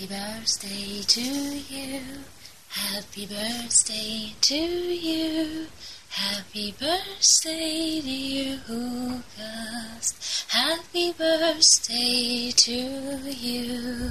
Happy birthday to you. Happy birthday to you. Happy birthday, dear August. Happy birthday to you.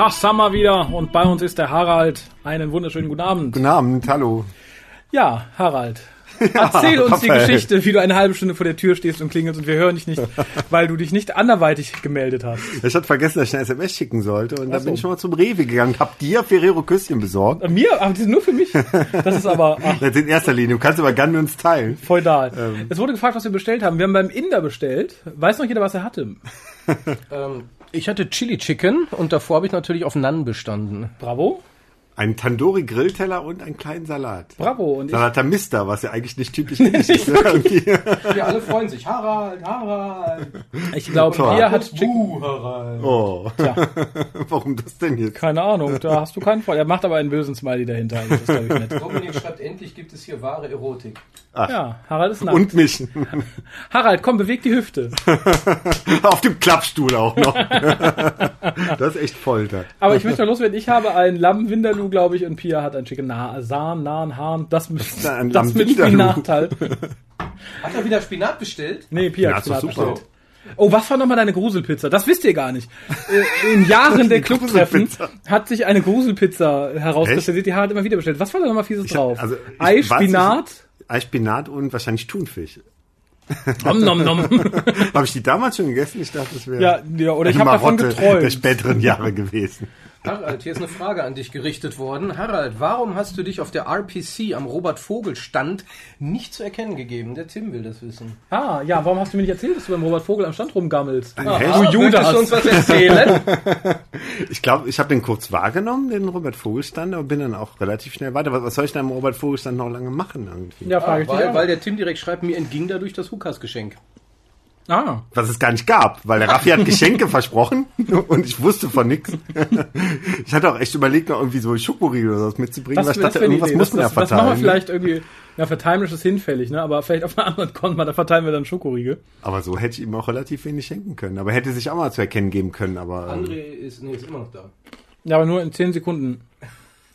Tag, Summer wieder und bei uns ist der Harald. Einen wunderschönen guten Abend. Guten Abend, hallo. Ja, Harald. Erzähl uns die Raphael. Geschichte, wie du eine halbe Stunde vor der Tür stehst und klingelst und wir hören dich nicht, weil du dich nicht anderweitig gemeldet hast. Ich hatte vergessen, dass ich eine SMS schicken sollte und Ach da so. bin ich schon mal zum Rewe gegangen, hab dir Ferrero Küsschen besorgt. Mir? Aber die sind nur für mich. Das ist aber ach, Das in erster Linie, du kannst aber gerne mit uns teilen. feudal. Ähm. Es wurde gefragt, was wir bestellt haben. Wir haben beim Inder bestellt. Weiß noch jeder, was er hatte? Ähm, ich hatte Chili Chicken und davor habe ich natürlich auf Naan bestanden. Bravo. Ein Tandoori Grillteller und einen kleinen Salat. Bravo. Und ich, Salat Mister, was ja eigentlich nicht typisch ist. ne? Ja, alle freuen sich. Harald, Harald. ich glaube. Pia hat Chicken. Uh, Harald. Oh, Tja, warum das denn jetzt? keine Ahnung. Da hast du keinen Freund. Er macht aber einen bösen Smiley dahinter. Also Das glaube ich, nett. Dominik schreibt, endlich gibt es hier wahre Erotik. Ja, Harald ist nackt. Und mich. Harald, komm, beweg die Hüfte. Auf dem Klappstuhl auch noch. das ist echt Folter. Aber ich möchte noch loswerden, ich habe ein Lamm Glaube ich, und Pia hat ein Chicken Na Sahn, Nahen, Hahn, das mit, Ja, ein das mit. Spinat halt. Hat er wieder Spinat bestellt? Nee, Pia Ja, hat Spinat super. bestellt. Oh, was war nochmal deine Gruselpizza? Das wisst ihr gar nicht. Äh, In Jahren der Clubtreffen hat sich eine Gruselpizza herauskristallisiert, die Harald immer wieder bestellt. Was war da nochmal fieses Ich- drauf? also, ich Ei, Spinat, Ei, Spinat und wahrscheinlich Thunfisch. nom nom nom. Habe ich die damals schon gegessen? Ich dachte, das wäre ja, ja, oder ich eine habe davon geträumt. der späteren Jahre gewesen. Harald, hier ist eine Frage an dich gerichtet worden. Harald, warum hast du dich auf der RPC am Robert-Vogel-Stand nicht zu erkennen gegeben? Der Tim will das wissen. Ah, ja, warum hast du mir nicht erzählt, dass du beim Robert Vogel am Stand rumgammelst? Echt? du Möchtest Judas. du uns was erzählen? Ich glaube, ich habe den kurz wahrgenommen, den Robert Vogelstand, aber bin dann auch relativ schnell weiter. Was, soll ich denn am Robert Vogelstand noch lange machen irgendwie? Ja, frage ah, ich dich. weil, auch. weil der Tim direkt schreibt, mir entging dadurch das Hukas-Geschenk. Ah, Was es gar nicht gab, weil der Raffi hat Geschenke versprochen und ich wusste von nichts. Ich hatte auch echt überlegt, noch irgendwie so Schokoriegel oder was mitzubringen, weil ich dachte, irgendwas Idee? muss man ja das, das machen wir verteilen. vielleicht irgendwie, ja, verteilen ist hinfällig, ne? Aber vielleicht auf einer anderen Konto, da verteilen wir dann Schokoriegel. aber so hätte ich ihm auch relativ wenig schenken können. Aber hätte sich auch mal zu erkennen geben können. Aber ähm, André ist, nee, ist immer noch da. Ja, aber nur in 10 Sekunden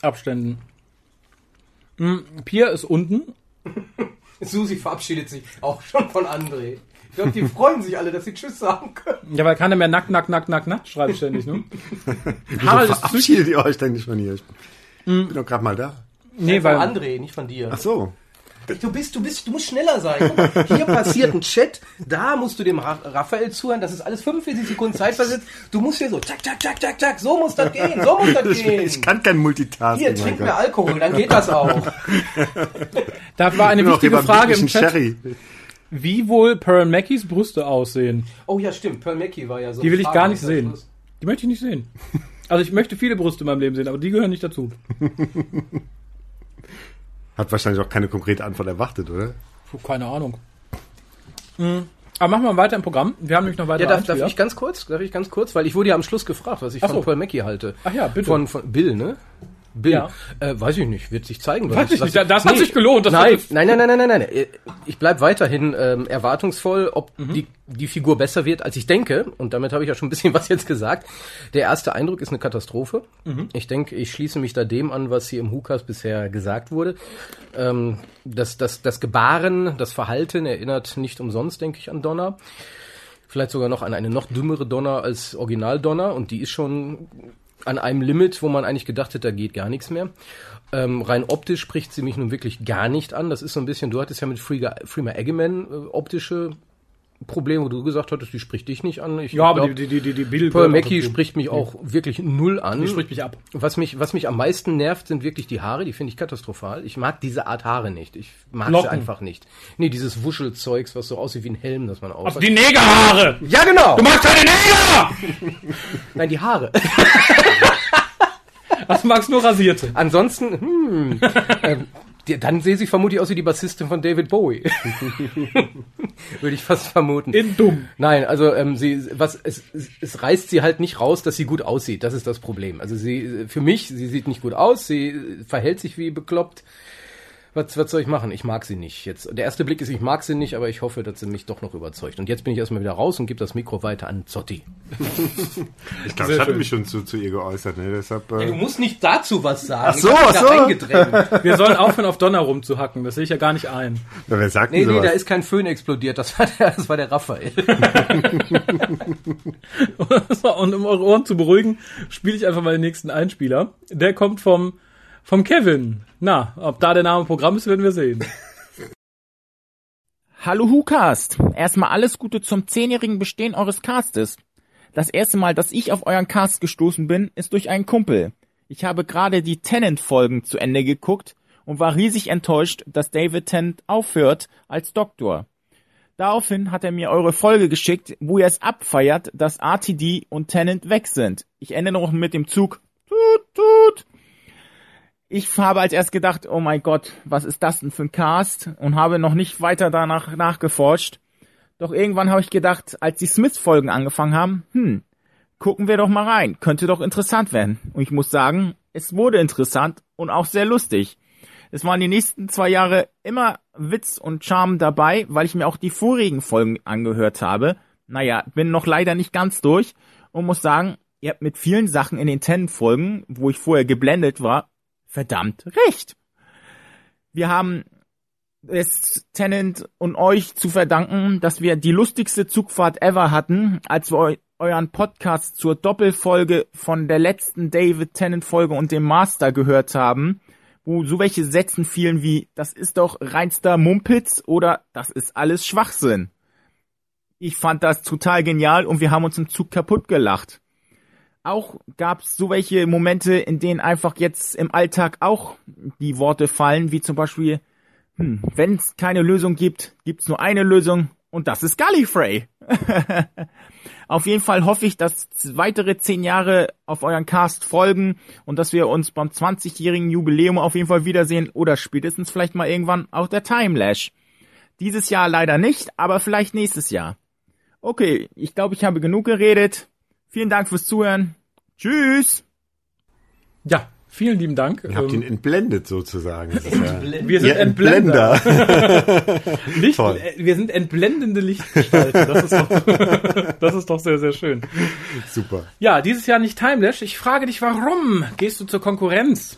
Abständen. Hm, Pia ist unten. Susi verabschiedet sich auch schon von André. Ich glaube, die freuen sich alle, dass sie Tschüss sagen können. Ja, weil keiner mehr nackt, nackt, nackt, nackt, nackt schreibt ständig, ne? Harald ist verabschiedet ihr euch denn nicht von hier? Ich bin doch gerade mal da. Nee, von weil. André, nicht von dir. Ach so. Du bist, du bist, du musst schneller sein. Mal, hier passiert ein Chat, da musst du dem Ra Raphael zuhören, das ist alles 45 Sekunden Zeit versetzt. Du musst hier so, zack, zack, zack, zack, zack, so muss das gehen, so muss das Ich, gehen. ich kann kein Multitasking. Hier, trink mehr Alkohol, dann geht das auch. Da war eine Ich wichtige Frage im Chat, Sherry. Wie wohl Pearl Mackies Brüste aussehen. Oh ja, stimmt, Pearl Mackie war ja so. Die will ich gar nicht sehen. Schluss. Die möchte ich nicht sehen. Also ich möchte viele Brüste in meinem Leben sehen, aber die gehören nicht dazu. Hat wahrscheinlich auch keine konkrete Antwort erwartet, oder? Puh, keine Ahnung. Hm. Aber machen wir mal weiter im Programm. Wir haben nämlich noch weitere Ja, darf, darf ich ganz kurz? Darf ich ganz kurz? Weil ich wurde ja am Schluss gefragt, was ich Ach von so. Pearl Mackie halte. Ach ja, bitte. Von, von Bill, ne? Bill. Ja. Äh, weiß ich nicht, wird sich zeigen. Weiß ich nicht, das hat sich gelohnt, das nein, nein, nein, nein, nein, nein, nein. Ich bleib weiterhin ähm, erwartungsvoll, ob Mhm. die, die Figur besser wird, als ich denke. Und damit habe ich ja schon ein bisschen was jetzt gesagt. Der erste Eindruck ist eine Katastrophe. Mhm. Ich denke, ich schließe mich da dem an, was hier im Hukas bisher gesagt wurde. Ähm, das, das, das Gebaren, das Verhalten erinnert nicht umsonst, denke ich, an Donner. Vielleicht sogar noch an eine noch dümmere Donner als Original Donner. Und die ist schon an einem Limit, wo man eigentlich gedacht hätte, da geht gar nichts mehr. Ähm, rein optisch spricht sie mich nun wirklich gar nicht an. Das ist so ein bisschen, du hattest ja mit Freema, Freema Eggman äh, optische Problem, wo du gesagt hattest, die spricht dich nicht an. Ich Ja, aber glaub, die, die, die, die Bill Pearl Mackie spricht mich auch wirklich null an. Die spricht mich ab. Was mich, was mich am meisten nervt, sind wirklich die Haare. Die finde ich katastrophal. Ich mag diese Art Haare nicht. Ich mag Locken. sie einfach nicht. Nee, dieses Wuschelzeugs, was so aussieht wie ein Helm, das man auf. Also die Negerhaare! ja, genau! Du magst keine Neger! Nein, die Haare. Was du magst nur rasierte. Ansonsten, hm, ähm, dann sehe sie vermutlich aus wie die Bassistin von David Bowie. Würde ich fast vermuten. In dumm. Nein, also ähm, sie, was es, es, es reißt sie halt nicht raus, dass sie gut aussieht. Das ist das Problem. Also sie, für mich, sie sieht nicht gut aus, sie verhält sich wie bekloppt. Was, was soll ich machen? Ich mag sie nicht. Jetzt der erste Blick ist, ich mag sie nicht, aber ich hoffe, dass sie mich doch noch überzeugt. Und jetzt bin ich erstmal wieder raus und gebe das Mikro weiter an Zotti. Ich glaube, ich hatte schön. mich schon zu, zu ihr geäußert, ne? Deshalb, äh, musst nicht dazu was sagen. Ach so, ach so. Wir sollen aufhören, auf Donner rumzuhacken. Das sehe ich ja gar nicht ein. na, wer sagt Nee, denn nee, sowas? da ist kein Föhn explodiert. Das war der, das war der Raphael. Und um eure Ohren zu beruhigen, spiele ich einfach mal den nächsten Einspieler. Der kommt vom, vom Kevin. Na, ob da der Name Programm ist, werden wir sehen. Hallo Hukast! Erstmal alles Gute zum zehnjährigen Bestehen eures Castes. Das erste Mal, dass ich auf euren Cast gestoßen bin, ist durch einen Kumpel. Ich habe gerade die Tennant-Folgen zu Ende geguckt und war riesig enttäuscht, dass David Tennant aufhört als Doktor. Daraufhin hat er mir eure Folge geschickt, wo ihr es abfeiert, dass RTD und Tennant weg sind. Ich ende noch mit dem Zug. Tut, tut. Ich habe als erst gedacht, oh mein Gott, was ist das denn für ein Cast? Und habe noch nicht weiter danach nachgeforscht. Doch irgendwann habe ich gedacht, als die Smith-Folgen angefangen haben, hm, gucken wir doch mal rein. Könnte doch interessant werden. Und ich muss sagen, es wurde interessant und auch sehr lustig. Es waren die nächsten zwei Jahre immer Witz und Charme dabei, weil ich mir auch die vorigen Folgen angehört habe. Naja, bin noch leider nicht ganz durch und muss sagen, ihr habt mit vielen Sachen in den Ten-Folgen, wo ich vorher geblendet war, verdammt recht. Wir haben es Tennant und euch zu verdanken, dass wir die lustigste Zugfahrt ever hatten, als wir eu euren Podcast zur Doppelfolge von der letzten David Tennant Folge und dem Master gehört haben, wo so welche Sätzen fielen wie, das ist doch reinster Mumpitz oder das ist alles Schwachsinn. Ich fand das total genial und wir haben uns im Zug kaputt gelacht. Auch gab's so welche Momente, in denen einfach jetzt im Alltag auch die Worte fallen, wie zum Beispiel, hm, wenn es keine Lösung gibt, gibt's nur eine Lösung und das ist Gallifrey. auf jeden Fall hoffe ich, dass weitere zehn Jahre auf euren Cast folgen und dass wir uns beim 20-jährigen Jubiläum auf jeden Fall wiedersehen oder spätestens vielleicht mal irgendwann auf der Timelash. Dieses Jahr leider nicht, aber vielleicht nächstes Jahr. Okay, ich glaube, ich habe genug geredet. Vielen Dank fürs Zuhören. Tschüss. Ja, vielen lieben Dank. Ihr habt ihn Ähm, entblendet sozusagen. Ja, wir sind Ihr Entblender. Licht, Toll. äh, wir sind entblendende Lichtgestalten. Das ist, doch, das ist doch sehr, sehr schön. Super. Ja, dieses Jahr nicht Timelash. Ich frage dich, warum gehst du zur Konkurrenz?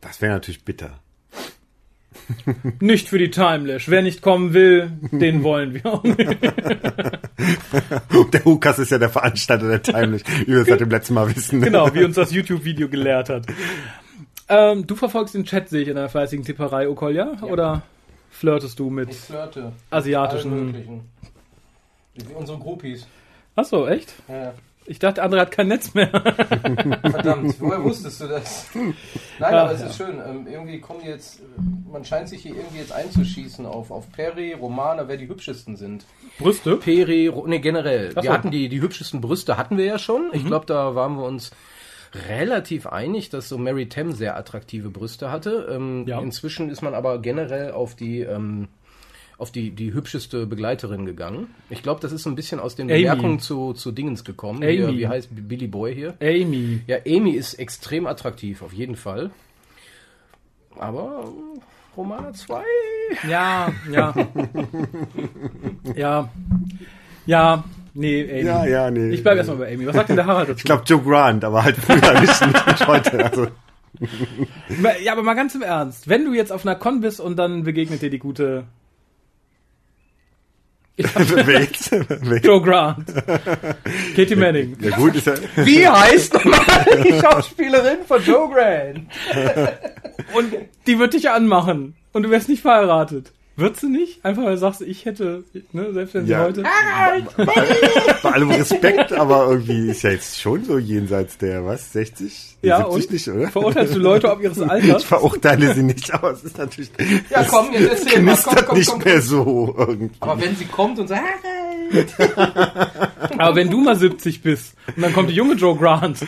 Das wäre natürlich bitter. Nicht für die Timelash. Wer nicht kommen will, den wollen wir auch nicht. Der Hukas ist ja der Veranstalter der Timelash, wie wir es seit dem letzten Mal wissen. Genau, wie uns das YouTube-Video gelehrt hat. Ähm, du verfolgst den Chat, sehe ich, in einer fleißigen Tipperei, Okolja? Oder flirtest du mit flirte. asiatischen... Wie unsere Groupies. Achso, echt? Ja. Ich dachte, andere hat kein Netz mehr. Verdammt, woher wusstest du das? Nein, aber es ist schön. Ähm, irgendwie kommen jetzt, äh, man scheint sich hier irgendwie jetzt einzuschießen auf, auf Peri, Romana, wer die hübschesten sind. Brüste? Peri, nee, generell. Ach Wir so. hatten die, die hübschesten Brüste hatten wir ja schon. Ich glaube, da waren wir uns relativ einig, dass so Mary Tam sehr attraktive Brüste hatte. Ähm, Ja. Inzwischen ist man aber generell auf die, ähm, auf die, die hübscheste Begleiterin gegangen. Ich glaube, das ist so ein bisschen aus den Amy. Bemerkungen zu, zu Dingens gekommen. Amy. Hier, wie heißt Billy Boy hier? Amy. Ja, Amy ist extrem attraktiv, auf jeden Fall. Aber äh, Romana 2. Ja, ja. ja. Ja, nee, Amy. Ja, ja, nee. Ich bleibe erstmal bei Amy. Was sagt denn der Harald dazu? Ich glaube Joe Grant, aber halt früher nicht, nicht heute. Also, ja, aber mal ganz im Ernst. Wenn du jetzt auf einer Con bist und dann begegnet dir die gute wer jetzt? Wer- Joe Grant. Katie Manning. Ja gut, ist ja, Wie heißt nochmal die Schauspielerin von Joe Grant? Und die wird dich anmachen. Und du wärst nicht verheiratet. Würdest du nicht? Einfach weil du sagst, ich hätte, ne, selbst wenn sie Ja. heute. Bei allem Respekt, aber irgendwie ist ja jetzt schon so jenseits der, was, 60? Ja, 70 und nicht, oder? verurteilst du Leute ob ihres Alters? Ich verurteile sie nicht, aber es ist natürlich, Ja, komm, jetzt erzähl mal, komm, knistert komm, nicht komm, mehr so irgendwie. Aber wenn sie kommt und sagt, Aber wenn du mal 70 bist und dann kommt die junge Joe Grant,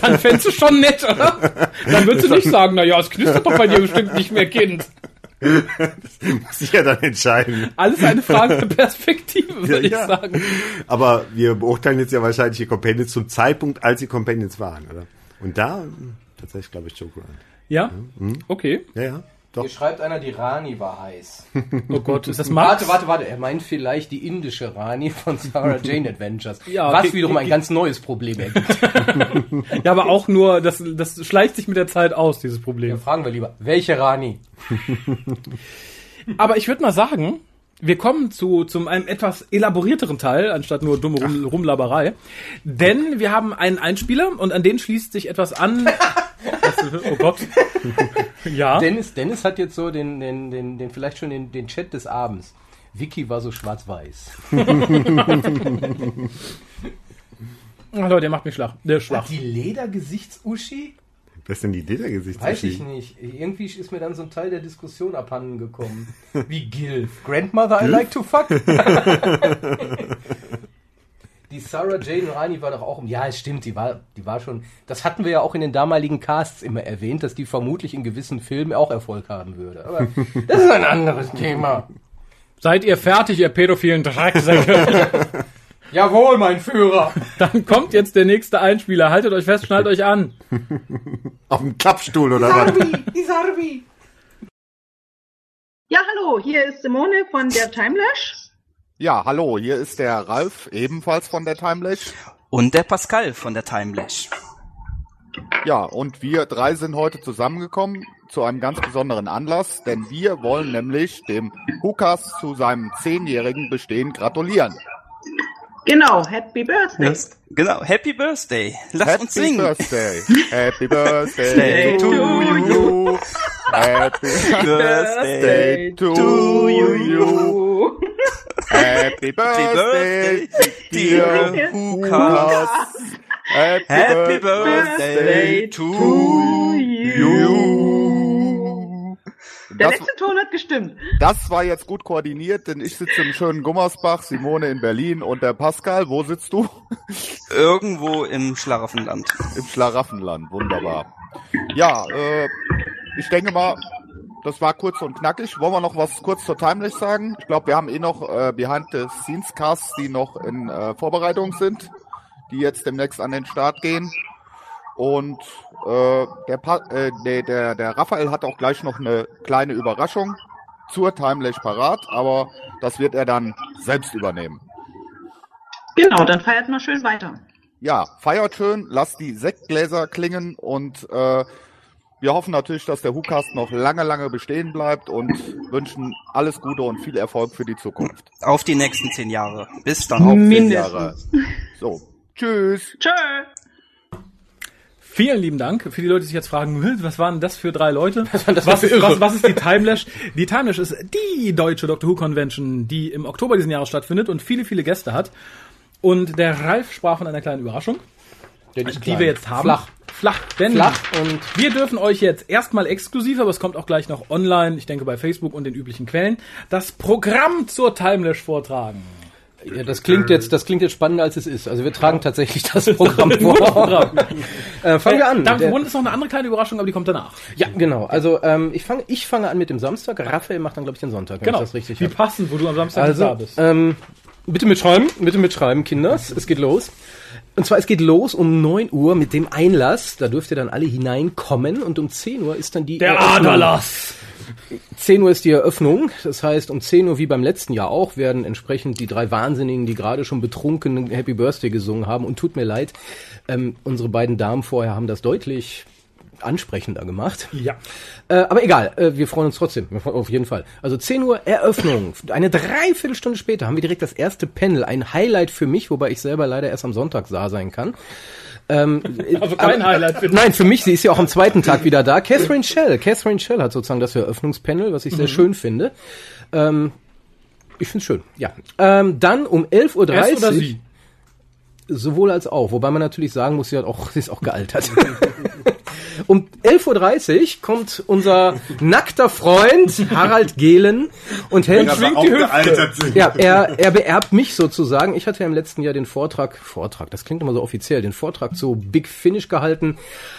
dann fändest du schon nett, oder? Dann würdest du nicht sagen, na ja, es knistert doch bei dir bestimmt nicht mehr, Kind. Muss ich ja dann entscheiden. Alles eine Frage der Perspektive, würde ich Ja. sagen. Aber wir beurteilen jetzt ja wahrscheinlich die Companions zum Zeitpunkt, als sie Companions waren, oder? Und da, hm, tatsächlich glaube ich Grant. Ja? Okay. Ja, ja, doch. hier schreibt einer, die Rani war heiß. Oh Gott, ist das Max? Warte, warte, warte. Er meint vielleicht die indische Rani von Sarah Jane Adventures. Ja, was okay, wiederum okay. ein ganz neues Problem ergibt. Ja, aber auch nur, das, das schleicht sich mit der Zeit aus, dieses Problem. Ja, fragen wir lieber, welche Rani? Aber ich würde mal sagen, wir kommen zu, zum einem etwas elaborierteren Teil, anstatt nur dumme Rum, Rumlaberei. Denn wir haben einen Einspieler und an den schließt sich etwas an. Was- oh Gott. Ja. Dennis, Dennis hat jetzt so den, den, den, den vielleicht schon den, den Chat des Abends. Vicky war so schwarz-weiß. Oh, Leute, der macht mich schwach. Der ist schwach. Die Ledergesichts-Uschi? Was ist denn die Idee der Gesicht? Weiß ich nicht. Irgendwie ist mir dann so ein Teil der Diskussion abhanden gekommen. Wie Gilf. Grandmother I like to fuck. die Sarah Jane Rani war doch auch um. Ja, es stimmt, die war, die war schon. Das hatten wir ja auch in den damaligen Casts immer erwähnt, dass die vermutlich in gewissen Filmen auch Erfolg haben würde. Aber das ist ein anderes Thema. Seid ihr fertig, ihr pädophilen Drecksäcke? Jawohl, mein Führer. Dann kommt jetzt der nächste Einspieler. Haltet euch fest, schnallt euch an. Auf dem Klappstuhl oder was? Isarbi. Ja, hallo, hier ist Simone von der Timelash. Ja, hallo, hier ist der Ralf, ebenfalls von der Timelash. Und der Pascal von der Timelash. Ja, und wir drei sind heute zusammengekommen zu einem ganz besonderen Anlass, denn wir wollen nämlich dem Hukas zu seinem zehnjährigen Bestehen gratulieren. Genau, Happy Birthday. Genau, Happy Birthday. Lass Happy uns singen. Birthday. Happy Birthday to you. Happy Birthday to you. Happy Birthday, dear Hukas. Happy, Happy Birthday to you. Der Das, letzte Ton hat gestimmt. das war jetzt gut koordiniert, denn ich sitze im schönen Gummersbach, Simone in Berlin und der Pascal, wo sitzt du? Irgendwo im Schlaraffenland. Im Schlaraffenland, wunderbar. Ja, äh, ich denke mal, das war kurz und knackig. Wollen wir noch was kurz zur Timeless sagen? Ich glaube, wir haben eh noch äh, Behind-the-Scenes-Casts, die noch in äh, Vorbereitung sind, die jetzt demnächst an den Start gehen. Und äh, der, pa äh, nee, der, der Raphael hat auch gleich noch eine kleine Überraschung zur Timelash parat, aber das wird er dann selbst übernehmen. Genau, dann feiert mal schön weiter. Ja, feiert schön, lasst die Sektgläser klingen und äh, wir hoffen natürlich, dass der WhoCast noch lange, lange bestehen bleibt und wünschen alles Gute und viel Erfolg für die Zukunft. Auf die nächsten zehn Jahre. Bis dann. Auf zehn Mindestens. Jahre. So, tschüss. Tschö. Vielen lieben Dank. Für die Leute, die sich jetzt fragen, "Hä, was waren das für drei Leute? Was, das was, für ist, was, was ist die Timelash? Die Timelash ist die deutsche Doctor Who Convention, die im Oktober diesen Jahres stattfindet und viele, viele Gäste hat. Und der Ralf sprach von einer kleinen Überraschung, die wir jetzt haben. Flach. Flach. Denn Flach und wir dürfen euch jetzt erstmal exklusiv, aber es kommt auch gleich noch online, ich denke bei Facebook und den üblichen Quellen, das Programm zur Timelash vortragen. Ja, das klingt jetzt, das klingt jetzt spannender als es ist. Also wir tragen tatsächlich das Programm vor. äh, fangen wir an. Damit verbunden ist noch eine andere kleine Überraschung, aber die kommt danach. ja, genau. Also ähm, ich fange, ich fange an mit dem Samstag. Raphael macht dann glaube ich den Sonntag, wenn Genau. ich das richtig Wie habe. passend, wo du am Samstag nicht da Also bist. ähm, bitte mitschreiben, bitte mitschreiben, Kinders. Es geht los. Und zwar es geht los um 9 Uhr mit dem Einlass. Da dürft ihr dann alle hineinkommen und um 10 Uhr ist dann die Der Eröffnung. Aderlass! 10 Uhr ist die Eröffnung. Das heißt, um 10 Uhr wie beim letzten Jahr auch werden entsprechend die drei Wahnsinnigen, die gerade schon betrunken Happy Birthday gesungen haben. Und tut mir leid, ähm, unsere beiden Damen vorher haben das deutlich ansprechender gemacht. Ja. Äh, aber egal, äh, wir freuen uns trotzdem, auf jeden Fall. Also 10 Uhr Eröffnung. Eine Dreiviertelstunde später haben wir direkt das erste Panel. Ein Highlight für mich, wobei ich selber leider erst am Sonntag da sein kann. Ähm, Also kein aber- Highlight für dich. Nein, für mich, sie ist ja auch am zweiten Tag wieder da. Catherine Shell. Catherine Shell hat sozusagen das Eröffnungspanel, was ich sehr schön finde. Ähm, ich find's schön, ja. Ähm, dann um 11.30 Uhr. Er oder sie? Sowohl als auch, wobei man natürlich sagen muss, sie hat auch, sie ist auch gealtert. um 11.30 Uhr kommt unser nackter Freund Harald Gehlen und hält gealtert sind. ja, er, er beerbt mich sozusagen. Ich hatte ja im letzten Jahr den Vortrag, Vortrag, das klingt immer so offiziell, den Vortrag zu Big Finish gehalten.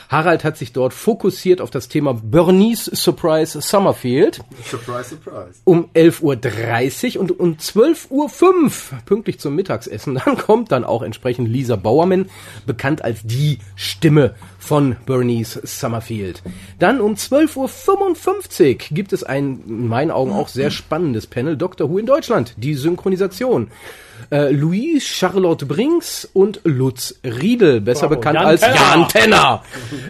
Harald hat sich dort fokussiert auf das Thema Bernice Surprise Summerfield Surprise, surprise. um 11.30 Uhr und um 12.05 Uhr, pünktlich zum Mittagsessen, dann kommt dann auch entsprechend Lisa Bauermann, bekannt als die Stimme von Bernice Summerfield. Dann um 12.55 Uhr gibt es ein, in meinen Augen auch sehr spannendes Panel, Doctor Who in Deutschland, die Synchronisation. Äh, Louise Charlotte Brinks und Lutz Riedel, besser Bravo. bekannt Jan als Tenner. Jan Tenner,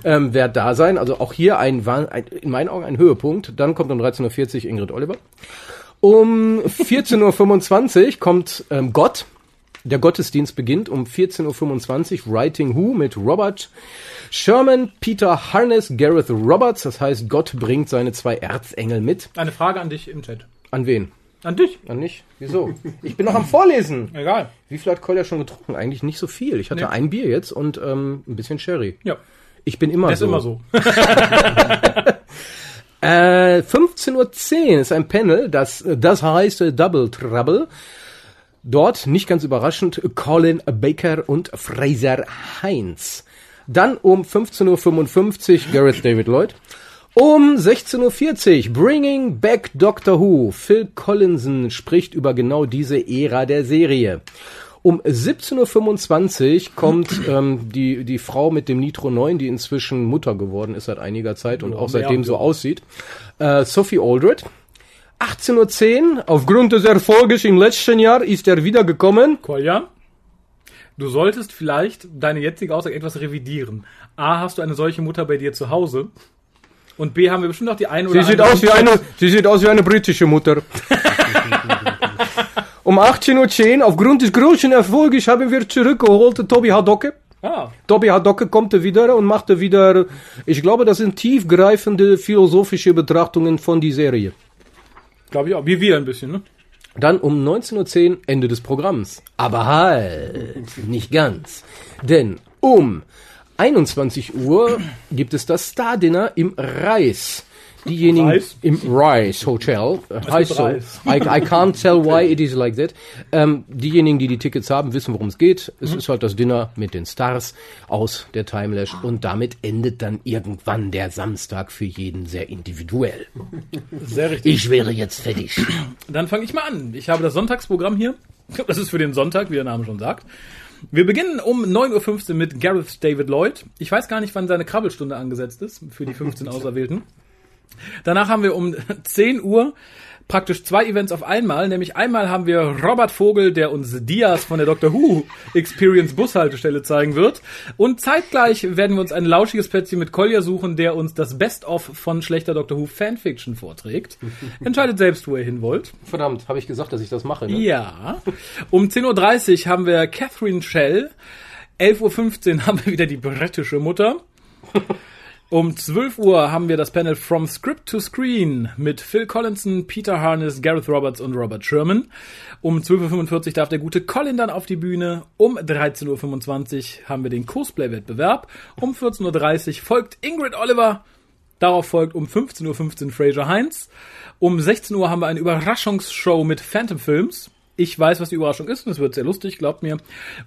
ähm, wird da sein. Also auch hier ein, ein, in meinen Augen ein Höhepunkt. Dann kommt um 13.40 Uhr Ingrid Oliver. Um 14.25 Uhr kommt ähm, Gott. Der Gottesdienst beginnt um 14.25 Uhr. Writing Who mit Robert Sherman, Peter Harness, Gareth Roberts. Das heißt, Gott bringt seine zwei Erzengel mit. Eine Frage an dich im Chat. An wen? An dich? An nicht? Wieso? Ich bin noch am Vorlesen. Egal. Wie viel hat Kolja schon getrunken? Eigentlich nicht so viel. Ich hatte Nee. ein Bier jetzt und ähm, ein bisschen Sherry. Ja, Ich bin immer das ist so. immer so. Äh, 15.10 Uhr ist ein Panel, das, das heißt Double Trouble. Dort, nicht ganz überraschend, Colin Baker und Fraser Heinz. Dann um 15.55 Uhr Gareth David Lloyd. Um 16.40 Uhr Bringing Back Doctor Who. Phil Collinson spricht über genau diese Ära der Serie. Um 17.25 Uhr kommt ähm, die, die Frau mit dem Nitro 9, die inzwischen Mutter geworden ist seit einiger Zeit und auch seitdem so aussieht. Äh, Sophie Aldred. 18.10 Uhr, aufgrund des Erfolges im letzten Jahr ist er wiedergekommen. Kolja, du solltest vielleicht deine jetzige Aussage etwas revidieren. A, hast du eine solche Mutter bei dir zu Hause? Und B, haben wir bestimmt auch die eine oder Sie sieht andere... aus wie eine, sie sieht aus wie eine britische Mutter. um 18.10 Uhr, aufgrund des großen Erfolges, haben wir zurückgeholt Tobi Hadocke. Ah, Tobi Hadocke kommt wieder und machte wieder, ich glaube, das sind tiefgreifende philosophische Betrachtungen von die Serie. Glaube ich auch. Wie wir ein bisschen, ne? Dann um 19.10 Uhr Ende des Programms. Aber halt, nicht ganz. Denn um 21 Uhr gibt es das Star Dinner im Reis. Diejenigen Reis? im Rice Hotel äh, heißt so. I, I can't tell why it is like that. Ähm, diejenigen, die die Tickets haben, wissen, worum es geht. Es Mhm. ist halt das Dinner mit den Stars aus der Timelash und damit endet dann irgendwann der Samstag für jeden sehr individuell. Sehr richtig. Ich wäre jetzt fertig. Dann fange ich mal an. Ich habe das Sonntagsprogramm hier. Das ist für den Sonntag, wie der Name schon sagt. Wir beginnen um 9.15 Uhr mit Gareth David Lloyd. Ich weiß gar nicht, wann seine Krabbelstunde angesetzt ist für die 15 Auserwählten. Danach haben wir um 10 Uhr praktisch zwei Events auf einmal, nämlich einmal haben wir Robert Vogel, der uns Diaz von der Doctor Who Experience Bushaltestelle zeigen wird und zeitgleich werden wir uns ein lauschiges Plätzchen mit Kolja suchen, der uns das Best-of von schlechter Doctor Who Fanfiction vorträgt. Entscheidet selbst, wo ihr hin wollt. Verdammt, habe ich gesagt, dass ich das mache. Ne? Ja. Um 10.30 Uhr haben wir Catherine Shell. 11.15 Uhr haben wir wieder die britische Mutter. Um 12 Uhr haben wir das Panel From Script to Screen mit Phil Collinson, Peter Harness, Gareth Roberts und Robert Sherman. Um 12.45 Uhr darf der gute Colin dann auf die Bühne. Um 13.25 Uhr haben wir den Cosplay-Wettbewerb. Um 14.30 Uhr folgt Ingrid Oliver. Darauf folgt um 15.15 Uhr Fraser Heinz. Um 16 Uhr haben wir eine Überraschungsshow mit Phantom Films. Ich weiß, was die Überraschung ist und es wird sehr lustig, glaubt mir.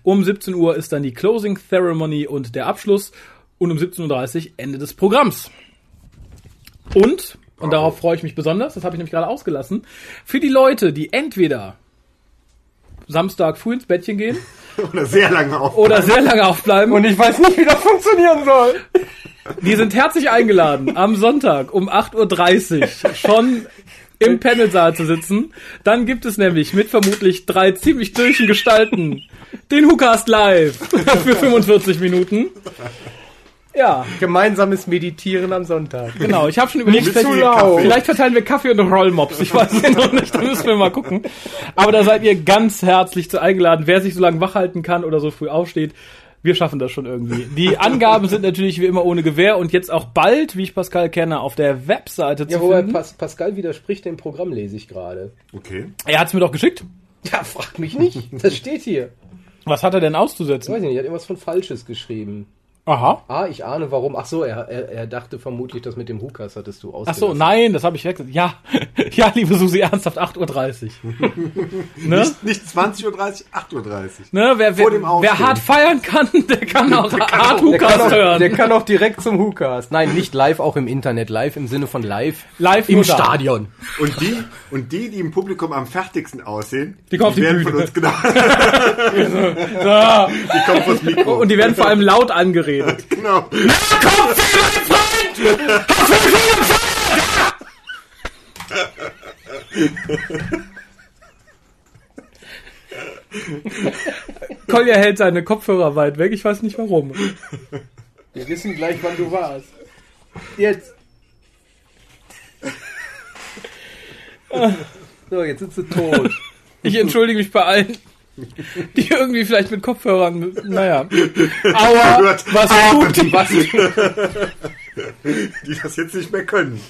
Um 17 Uhr ist dann die Closing Ceremony und der Abschluss. Und um 17.30 Uhr Ende des Programms. Und, und darauf freue ich mich besonders, das habe ich nämlich gerade ausgelassen, für die Leute, die entweder Samstag früh ins Bettchen gehen Oder sehr lange auf. oder sehr lange aufbleiben. Und ich weiß nicht, wie das funktionieren soll. Die sind herzlich eingeladen, am Sonntag um 8.30 Uhr schon im Panelsaal zu sitzen. Dann gibt es nämlich mit vermutlich drei ziemlich durchen Gestalten den WhoCast Live für 45 Minuten. Ja, Gemeinsames Meditieren am Sonntag. genau. Ich habe schon überlegt, vielleicht, vielleicht verteilen wir Kaffee und Rollmops. Ich weiß es noch nicht, da müssen wir mal gucken. Aber da seid ihr ganz herzlich zu eingeladen. Wer sich so lange wach halten kann oder so früh aufsteht, Wir schaffen das schon irgendwie. Die Angaben sind natürlich wie immer ohne Gewähr und jetzt auch bald, wie ich Pascal kenne, auf der Webseite Ja, zu wobei finden. Pas Pascal widerspricht dem Programm, lese ich gerade. Okay. Er hat's mir doch geschickt. Ja, frag mich nicht. Das steht hier. Was hat er denn Ich auszusetzen? weiß nicht, er hat irgendwas von Falsches geschrieben. Aha. Ah, ich ahne warum. Ach so, er, er, er dachte vermutlich, das mit dem Hukas hattest du Ach ausgelassen. so, nein, das habe ich weggesetzt. Ja, ja, liebe Susi, ernsthaft, 8.30 Uhr. ne? Nicht, nicht 20.30 Uhr, 8.30 Uhr. Ne, wer, Vor dem wer, wer hart feiern kann, der kann auch hart Der kann, Hukas auch, hören. der kann auch direkt zum Hukas. Nein, nicht live, auch im Internet. Live im Sinne von live. Live Im. Stadion. Und die, und die, die im Publikum am fertigsten aussehen, Die kommen auf die werden Bühne. von uns genau. Die kommen vors Mikro. und die werden vor allem laut angeredet. genau. Kolja hält seine Kopfhörer weit weg, ich weiß nicht warum. Wir wissen gleich, wann du warst. Jetzt. So, jetzt sind sie tot. Ich entschuldige mich bei allen, die irgendwie vielleicht mit Kopfhörern, naja. Aua, Gott. was tut Was? Die das jetzt nicht mehr können.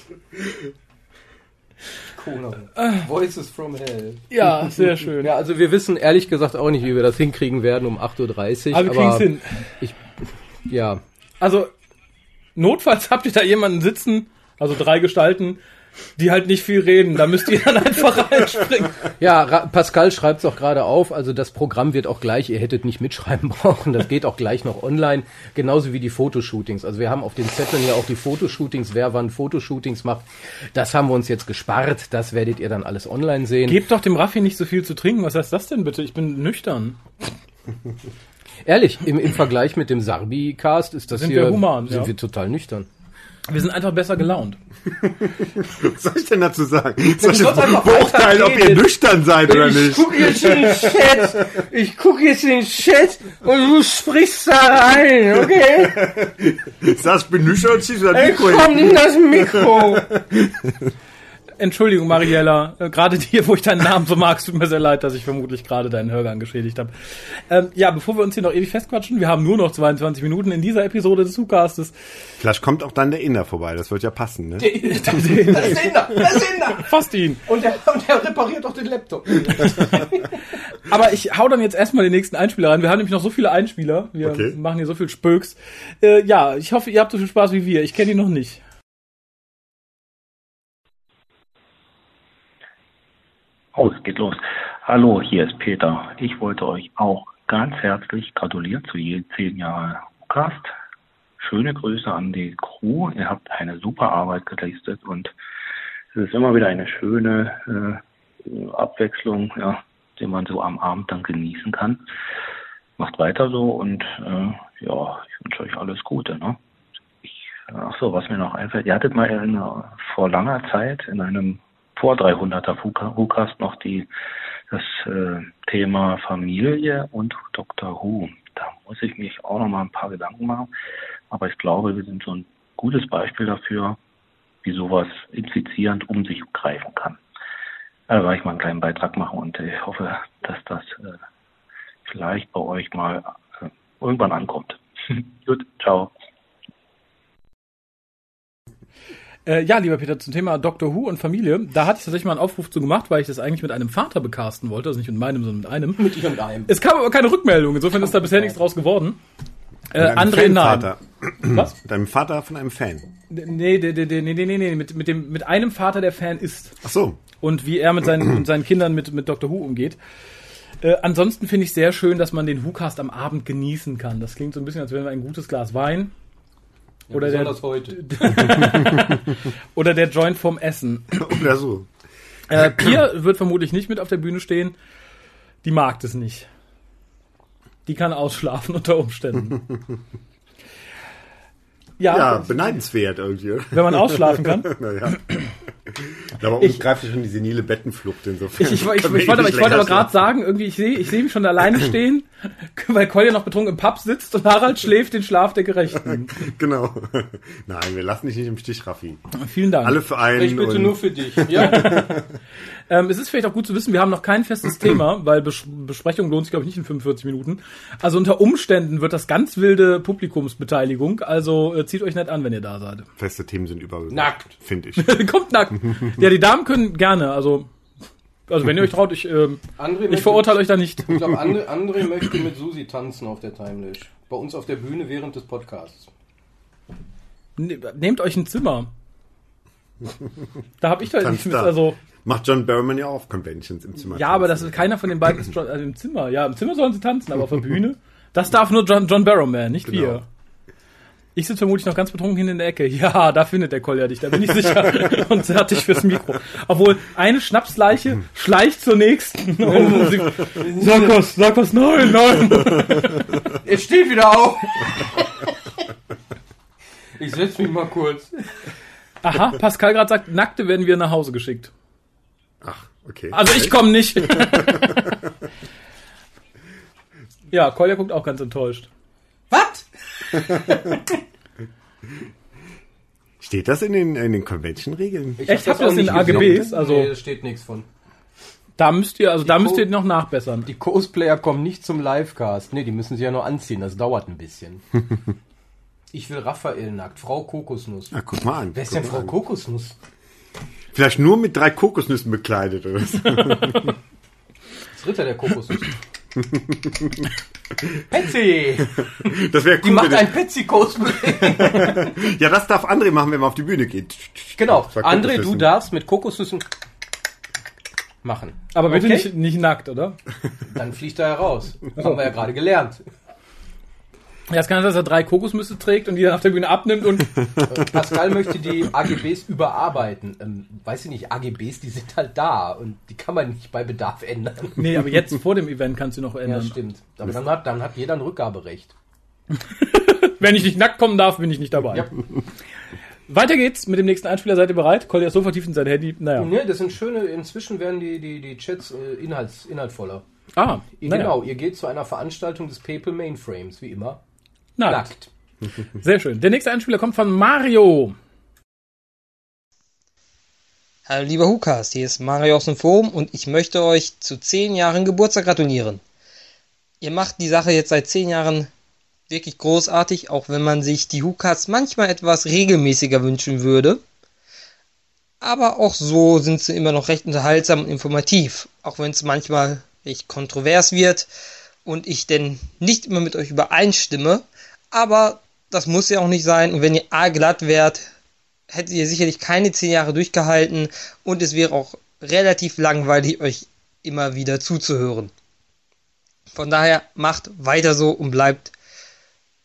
Voices from Hell. Ja, sehr schön. Ja, also wir wissen ehrlich gesagt auch nicht, wie wir das hinkriegen werden um 8.30 Uhr. Aber wir kriegen's hin. Ja, Also, notfalls habt ihr da jemanden sitzen, also drei Gestalten, die halt nicht viel reden. Da müsst ihr dann einfach reinspringen. Ja, Ra Pascal schreibt es auch gerade auf. Also das Programm wird auch gleich, ihr hättet nicht mitschreiben brauchen, das geht auch gleich noch online. Genauso wie die Fotoshootings. Also wir haben auf den Zetteln ja auch die Fotoshootings, wer wann Fotoshootings macht. Das haben wir uns jetzt gespart. Das werdet ihr dann alles online sehen. Gebt doch dem Raffi nicht so viel zu trinken. Was heißt das denn bitte? Ich bin nüchtern. Ehrlich, im, im Vergleich mit dem Sarbi-Cast ist das Sind hier, wir human, sind ja. wir total nüchtern. Wir sind einfach besser gelaunt. Was soll ich denn dazu sagen? Soll ich beurteilen, ob ihr nüchtern seid oder nicht? jetzt in den Chat. Ich guck jetzt in den Chat und du sprichst da rein, okay? Ich sag, ich bin nüchtern und schieße das Mikro hin. in das Mikro. Entschuldigung, Mariella. Äh, gerade dir, wo ich deinen Namen so mag, es tut mir sehr leid, dass ich vermutlich gerade deinen Hörgang geschädigt habe. Ähm, ja, bevor wir uns hier noch ewig festquatschen, wir haben nur noch 22 Minuten in dieser Episode des Zucastes. Vielleicht kommt auch dann der Inner vorbei, das wird ja passen, ne? Das ist Inder, das ist Inder. Fast ihn. Und der, und der repariert doch den Laptop. Aber ich hau dann jetzt erstmal den nächsten Einspieler rein. Wir haben nämlich noch so viele Einspieler. Wir Okay. machen hier so viel Spöks. Äh, ja, ich hoffe, ihr habt so viel Spaß wie wir. Ich kenne ihn noch nicht. Oh, es geht los. Hallo, hier ist Peter. Ich wollte euch auch ganz herzlich gratulieren zu je zehn Jahre Cast. Schöne Grüße an die Crew. Ihr habt eine super Arbeit geleistet und es ist immer wieder eine schöne äh, Abwechslung, ja, die man so am Abend dann genießen kann. Macht weiter so und äh, ja, ich wünsche euch alles Gute. Ne? Ich, ach so, was mir noch einfällt, ihr hattet mal in, vor langer Zeit in einem vor 300er WhoCast noch die, das äh, Thema Familie und Dr. Who. Da muss ich mich auch noch mal ein paar Gedanken machen. Aber ich glaube, wir sind so ein gutes Beispiel dafür, wie sowas infizierend um sich greifen kann. Da werde ich mal einen kleinen Beitrag machen und ich hoffe, dass das äh, vielleicht bei euch mal äh, irgendwann ankommt. Gut, ciao. Äh, ja, lieber Peter, zum Thema Doctor Who und Familie. Da hatte ich tatsächlich mal einen Aufruf zu gemacht, weil ich das eigentlich mit einem Vater bekasten wollte. Also nicht mit meinem, sondern mit einem. Mit irgendeinem. Es kam aber keine Rückmeldung. Insofern ist da bisher nichts draus geworden. Äh, Mit einem André, nein. Fanvater. Was? Deinem Vater von einem Fan. Nee, nee, nee, nee, nee, nee, nee, mit, mit, dem, mit einem Vater, der Fan ist. Ach so. und wie er mit seinen, mit seinen Kindern mit, mit Dr. Who umgeht. Äh, ansonsten finde ich sehr schön, dass man den Who-Cast am Abend genießen kann. Das klingt so ein bisschen, als wenn wir ein gutes Glas Wein oder, der, Besonders heute. oder der Joint vom Essen. Oder so. Äh, Pia wird vermutlich nicht mit auf der Bühne stehen. Die mag das nicht. Die kann ausschlafen unter Umständen. Ja, Ja, beneidenswert irgendwie. wenn man ausschlafen kann. naja. Aber Ich- uns greift ja schon die senile Bettenflucht insofern. Ich, ich, ich, ich, wollte, aber- nicht ich wollte länger aber gerade sagen, irgendwie, ich sehe ich sehe mich schon alleine stehen, weil Kolja noch betrunken im Pub sitzt und Harald schläft den Schlaf der Gerechten. Genau. Nein, wir lassen dich nicht im Stich, Raffi. Vielen Dank. Alle für einen. Ich bitte und nur für dich. Ja? Ähm, es ist vielleicht auch gut zu wissen, wir haben noch kein festes Thema, weil Bes Besprechung lohnt sich, glaube ich, nicht in 45 Minuten. Also unter Umständen wird das ganz wilde Publikumsbeteiligung. Also äh, zieht euch nicht an, wenn ihr da seid. Feste Themen sind überbewertet. Nackt. Finde ich. Kommt nackt. ja, die Damen können gerne, also. Also wenn ihr euch traut, ich, ähm, ich möchte- verurteile euch da nicht. Ich glaube, André, André möchte mit Susi tanzen auf der Timelash. Bei uns auf der Bühne während des Podcasts. Ne- Nehmt euch ein Zimmer. Da habe ich da nicht da. also Macht John Barrowman ja auch auf Conventions im Zimmer. ja, aber das tanzen. ist keiner von den beiden ist schon, also im Zimmer. Ja, im Zimmer sollen sie tanzen, aber auf der Bühne, das darf nur John, John Barrowman, nicht Genau. wir. Ich sitze vermutlich noch ganz betrunken hin in der Ecke. Ja, da findet der Kolja dich, da bin ich sicher. Und zerrt dich fürs Mikro. Obwohl, eine Schnapsleiche schleicht zur nächsten. Sie- sag was, sag was, nein, nein. Er steht wieder auf! Ich setz mich mal kurz. Aha, Pascal gerade sagt, Nackte werden wir nach Hause geschickt. Ach, okay. Also ich komme nicht. ja, Kolja guckt auch ganz enttäuscht. Was? Steht das in den, in den Convention-Regeln? Ich Echt? hab Habt ihr das auch in nicht AGBs? gesehen. Also- nee, da steht nichts von. Da müsst ihr, also da Die müsst ihr noch nachbessern. Die Cosplayer kommen nicht zum Livecast. Nee, die müssen sich ja nur anziehen. Das dauert ein bisschen. Ich will Raphael nackt. Frau Kokosnuss. Ah, guck mal an. Wer ist denn Frau an. Kokosnuss? Vielleicht nur mit drei Kokosnüssen bekleidet oder so. Das Ritter der Kokosnuss. Petsy! Das wäre Die cool. macht wenn- ein Petsy-Cosplay. ja, das darf André machen, wenn man auf die Bühne geht. Genau. André, du darfst mit Kokosnüssen machen. Aber bitte Okay. nicht, nicht nackt, oder? Dann fliegt er heraus. Haben wir ja gerade gelernt. Ja, es kann sein, dass er drei Kokosnüsse trägt und die dann auf der Bühne abnimmt und Pascal möchte die AGBs überarbeiten. Ähm, weiß ich nicht, AGBs, die sind halt da und die kann man nicht bei Bedarf ändern. Nee, aber jetzt vor dem Event kannst du noch Ja, ändern. stimmt. Aber dann hat, dann hat jeder ein Rückgaberecht. Wenn ich nicht nackt kommen darf, bin ich nicht dabei. Ja. Weiter geht's mit dem nächsten Einspieler. Seid ihr bereit? Kolja ist so vertieft in sein Handy. Naja. Ne, das sind schöne, inzwischen werden die, die, die Chats äh, inhalts, inhaltvoller. Ah, Ihr, naja. Genau, ihr geht zu einer Veranstaltung des PayPal Mainframes, wie immer. Nackt. Nackt. Sehr schön. Der nächste Einspieler kommt von Mario. Hallo lieber Hukas, hier ist Mario aus dem Forum und ich möchte euch zu 10 Jahren Geburtstag gratulieren. Ihr macht die Sache jetzt seit 10 Jahren wirklich großartig, auch wenn man sich die Hukas manchmal etwas regelmäßiger wünschen würde. Aber auch so sind sie immer noch recht unterhaltsam und informativ, auch wenn es manchmal recht kontrovers wird und ich denn nicht immer mit euch übereinstimme. Aber das muss ja auch nicht sein und wenn ihr A glatt wärt, hättet ihr sicherlich keine 10 Jahre durchgehalten und es wäre auch relativ langweilig, euch immer wieder zuzuhören. Von daher macht weiter so und bleibt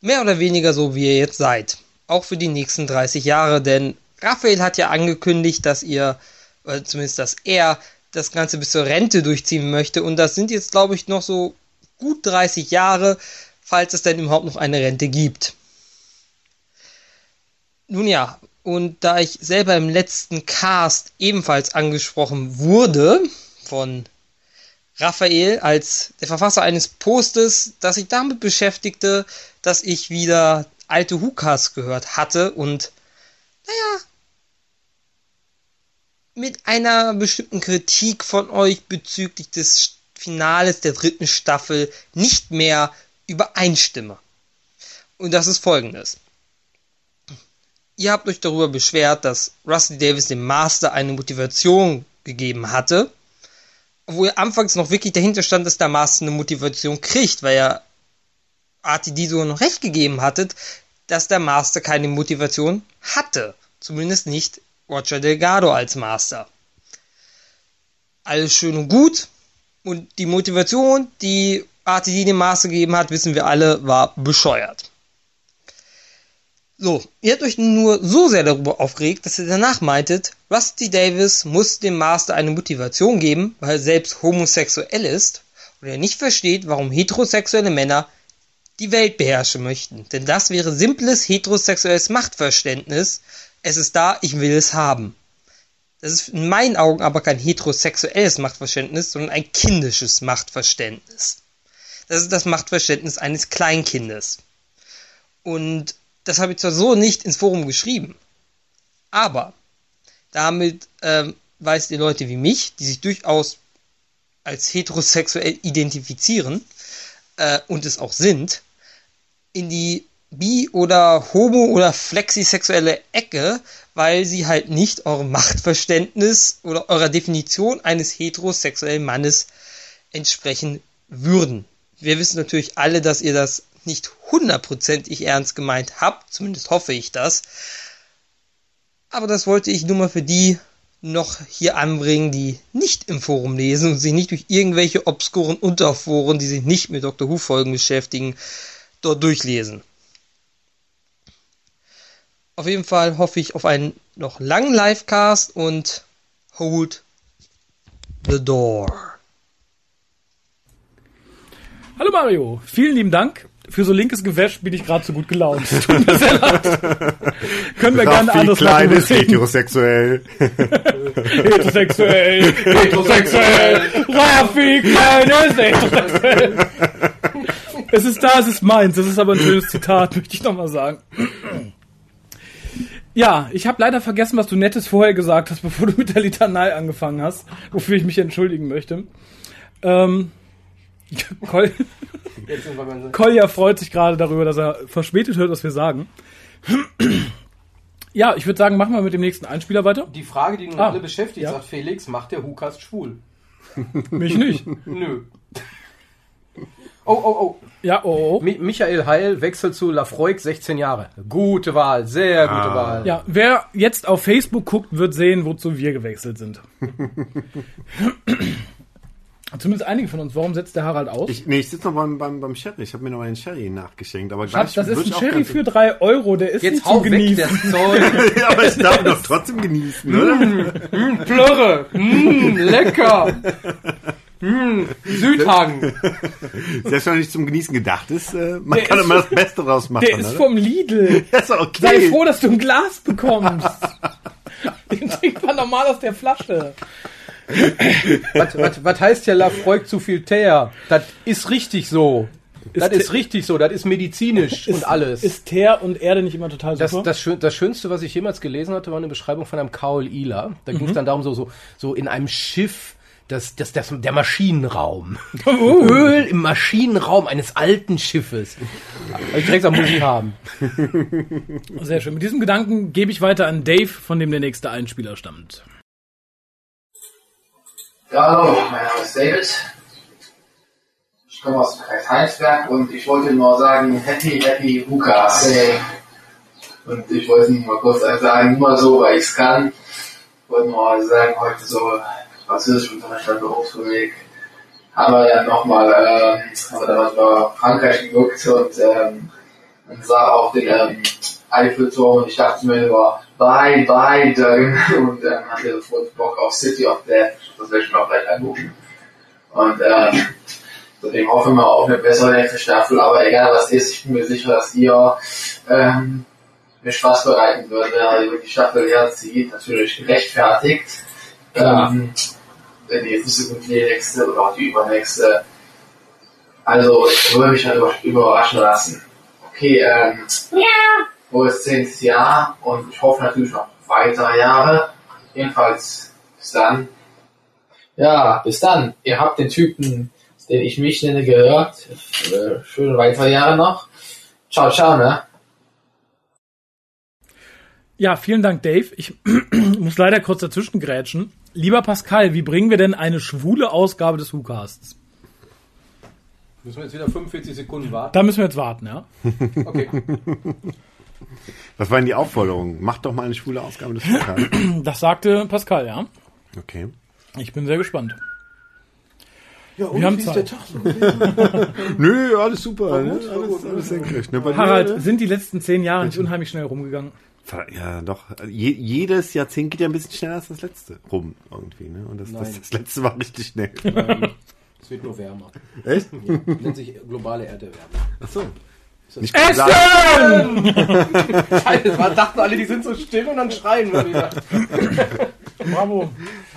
mehr oder weniger so, wie ihr jetzt seid. Auch für die nächsten 30 Jahre, denn Raphael hat ja angekündigt, dass ihr, zumindest dass er, das Ganze bis zur Rente durchziehen möchte und das sind jetzt, glaube ich, noch so gut 30 Jahre, falls es denn überhaupt noch eine Rente gibt. Nun ja, und da ich selber im letzten Cast ebenfalls angesprochen wurde von Raphael als der Verfasser eines Postes, das sich damit beschäftigte, dass ich wieder alte Hukas gehört hatte und naja, mit einer bestimmten Kritik von euch bezüglich des Finales der dritten Staffel nicht mehr übereinstimme. Und das ist folgendes. Ihr habt euch darüber beschwert, dass Rusty Davis dem Master eine Motivation gegeben hatte, obwohl ihr anfangs noch wirklich dahinter stand, dass der Master eine Motivation kriegt, weil er RTD sogar noch recht gegeben hattet, dass der Master keine Motivation hatte. Zumindest nicht Roger Delgado als Master. Alles schön und gut. Und die Motivation, die RTD dem Master gegeben hat, wissen wir alle, war bescheuert. So, ihr habt euch nur so sehr darüber aufgeregt, dass ihr danach meintet, Rusty Davis muss dem Master eine Motivation geben, weil er selbst homosexuell ist und er nicht versteht, warum heterosexuelle Männer die Welt beherrschen möchten. Denn das wäre simples heterosexuelles Machtverständnis. Es ist da, ich will es haben. Das ist in meinen Augen aber kein heterosexuelles Machtverständnis, sondern ein kindisches Machtverständnis. Das ist das Machtverständnis eines Kleinkindes. Und das habe ich zwar so nicht ins Forum geschrieben, aber damit ähm, weist ihr Leute wie mich, die sich durchaus als heterosexuell identifizieren äh, und es auch sind, in die bi- oder homo- oder flexisexuelle Ecke, weil sie halt nicht eurem Machtverständnis oder eurer Definition eines heterosexuellen Mannes entsprechen würden. Wir wissen natürlich alle, dass ihr das nicht hundertprozentig ernst gemeint habt, zumindest hoffe ich das. Aber das wollte ich nur mal für die noch hier anbringen, die nicht im Forum lesen und sich nicht durch irgendwelche obskuren Unterforen, die sich nicht mit Dr. Who-Folgen beschäftigen, dort durchlesen. Auf jeden Fall hoffe ich auf einen noch langen Livecast und hold the door. Hallo Mario, vielen lieben Dank. Für so linkes Gewäsch bin ich gerade so gut gelaunt. Tut mir sehr leid. Können wir gerne anders Klein ist heterosexuell. Heterosexuell, heterosexuell, Raffi Klein ist heterosexuell. Es ist da, es ist meins. Das ist aber ein schönes Zitat, möchte ich nochmal sagen. Ja, ich habe leider vergessen, was du Nettes vorher gesagt hast, bevor du mit der Litanei angefangen hast, wofür ich mich entschuldigen möchte. Ähm, Kol Kolja freut sich gerade darüber, dass er verspätet hört, was wir sagen. Ja, ich würde sagen, machen wir mit dem nächsten Einspieler weiter. Die Frage, die nun Ah, alle beschäftigt, ja. sagt Felix, macht der Hukast schwul? Mich nicht. Nö. Oh, oh, oh. Ja, oh, oh. Mi Michael Heil wechselt zu Lafroig, 16 Jahre. Gute Wahl, sehr gute Ah. Wahl. Ja, wer jetzt auf Facebook guckt, wird sehen, wozu wir gewechselt sind. Zumindest einige von uns. Warum setzt der Harald aus? Ich, nee, ich sitze noch beim, beim, beim Sherry. Ich habe mir noch einen Sherry nachgeschenkt. Aber Schatz, gleich das ist ein Sherry für drei Euro. Der ist Jetzt nicht hau zum weg, Genießen. das Zeug. ja, aber ich darf doch trotzdem genießen, oder? Plörre. Mm, lecker. Mm, Südhang. Selbst wenn er nicht zum Genießen gedacht ist, äh, man Der kann ist immer das Beste draus machen. Der ist oder? vom Lidl. Das ist okay. Sei froh, dass du ein Glas bekommst. Den trinkt man normal aus der Flasche. was, was, was heißt ja Lafroig zu viel Teer? Das ist richtig so. Das Ist ist richtig so, das ist medizinisch und alles. Ist Teer und Erde nicht immer total Das, super? das, Schön, das Schönste, was ich jemals gelesen hatte, war eine Beschreibung von einem Kaul Ila. Da ging es dann darum, so, so, so in einem Schiff, das, das, das, der Maschinenraum. Öl im Maschinenraum eines alten Schiffes. Ich direkt am muss ich haben. Sehr schön. Mit diesem Gedanken gebe ich weiter an Dave, von dem der nächste Einspieler stammt. Ja, hallo, mein Name ist David. Ich komme aus dem Kreis Heinsberg und ich wollte nur sagen, Happy, Happy Hukas. Und ich wollte nicht mal kurz sagen, nur so, weil ich es kann. Ich wollte nur mal sagen, heute so Französischunterricht am Berufsweg haben wir dann nochmal, äh, haben wir dann über Frankreich geguckt und, ähm, und sah auch den ähm, Eiffelturm und ich dachte mir nur, bye, bye, Doug. Und ähm, hatte sofort Bock auf City of Death. Das werde ich mir auch gleich angucken. Und ähm, Deswegen hoffen wir auf eine bessere nächste Staffel, aber egal was ist, ich bin mir sicher, dass ihr ähm, mir Spaß bereiten würde, wenn ihr die Staffel herzieht, natürlich gerechtfertigt. Ähm, so gut wie die nächste oder auch die übernächste. Also ich würde mich über- überraschen lassen. Okay, ähm, wo ist zehntes Jahr und ich hoffe natürlich noch weitere Jahre. Jedenfalls bis dann. Ja, bis dann. Ihr habt den Typen, den ich mich nenne, gehört. Äh, Schöne weitere Jahre noch. Ciao, ciao, ne? Ja, vielen Dank, Dave. Ich muss leider kurz dazwischen grätschen. Lieber Pascal, wie bringen wir denn eine schwule Ausgabe des WhoCasts? Müssen wir jetzt wieder 45 Sekunden warten? Da müssen wir jetzt warten, ja? Okay. Was war denn die Aufforderung? Macht doch mal eine schwule Ausgabe des Podcasts. Das sagte Pascal, ja. Okay. Ich bin sehr gespannt. Ja, Wir haben wie ist Zeit. der Tag? Nö, alles super. Ne? Alles, gut, alles ne? senkrecht. Ne? Dir, Harald, ne? sind die letzten zehn Jahre nicht unheimlich schnell rumgegangen? Ja, doch. Je, jedes Jahrzehnt geht ja ein bisschen schneller als das letzte rum irgendwie. Ne? Und das, das, das letzte war richtig schnell. Nein, es wird nur wärmer. Echt? Ja, nennt sich globale Erderwärmung. Ach so. Nicht Essen! Scheiße, man dachten alle, die sind so still und dann schreien wir wieder. Bravo.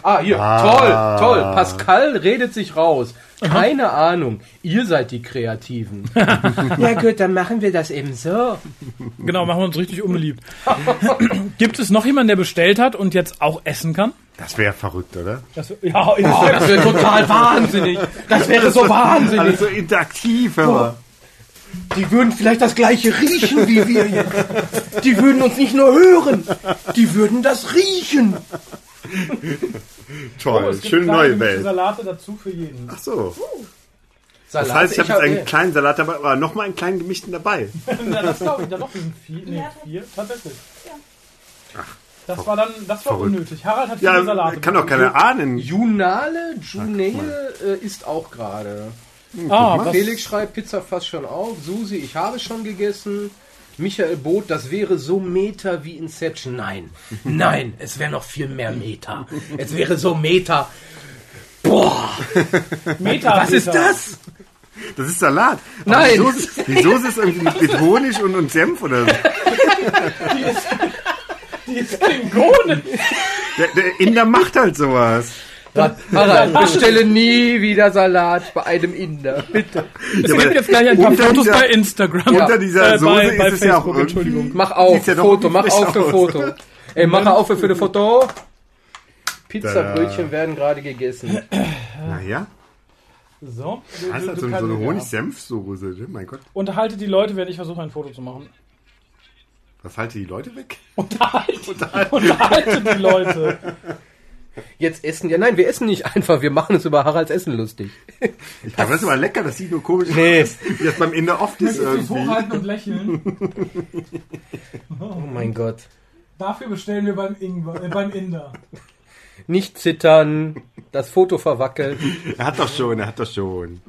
Ah, hier, Ah. toll, toll. Pascal redet sich raus. Keine Ahnung, ihr seid die Kreativen. ja gut, dann machen wir das eben so. Genau, machen wir uns richtig unbeliebt. Gibt es noch jemanden, der bestellt hat und jetzt auch essen kann? Das wäre verrückt, oder? Das, ja, ja. Oh, das wäre total wahnsinnig. Das wäre so wahnsinnig. Alles so interaktiv, aber. Die würden vielleicht das gleiche riechen wie wir jetzt. Die würden uns nicht nur hören, die würden das riechen. Toll, Oh, es gibt schön kleine neue Welt. Salate dazu für jeden. Ach so. Salat, Das heißt, ich habe jetzt einen kleinen Salat dabei, aber noch mal einen kleinen gemischten dabei. Na, das glaube ich, da doch sind vier, nee, vier, tatsächlich. Das war dann, das war verrückt. unnötig. Harald hat Ja, viele Salate. kann doch keiner ahnen. Junale, Junale äh, ist auch gerade. Ah, was, Felix schreibt Pizza fast schon auf. Susi, ich habe schon gegessen. Michael Boot, das wäre so Meta wie Inception. Nein, nein, es wäre noch viel mehr Meta. Es wäre so Meta. Boah, Meta was ist das? Das ist Salat. Aber Nein. Die Soße, die ist irgendwie mit Honig und, und Senf oder so. Die ist Klingonen. Der, der Inder macht halt sowas. Harald, bestelle nie wieder Salat bei einem Inder. Bitte. Es gibt jetzt gleich ein paar Fotos dieser- bei Instagram. Unter dieser Äh, Soße bei, ist bei es ja auch Facebook, irgendwie... Entschuldigung. Mach auf, ja Foto, mach auf für. Foto. Ey, mach auf für das Foto. Pizzabrötchen werden gerade gegessen. Naja, So. das ist halt so, so eine. Honig-Senf-Soße. ne? Mein Gott, Unterhalte die Leute, während ich versuche, ein Foto zu machen. was halte die Leute weg? Unterhalte, unterhalte die Leute. Jetzt essen. Ja, nein, wir essen nicht einfach. Wir machen uns über Haralds Essen lustig. Aber das ist aber lecker, das sieht nur komisch Nee. aus. Wie das beim Inder oft ist es irgendwie. hochhalten und lächeln? Oh mein Gott. Dafür bestellen wir beim, Ingwer, äh, beim Inder. Nicht zittern. Das Foto verwackelt. Er hat doch schon, er hat doch schon.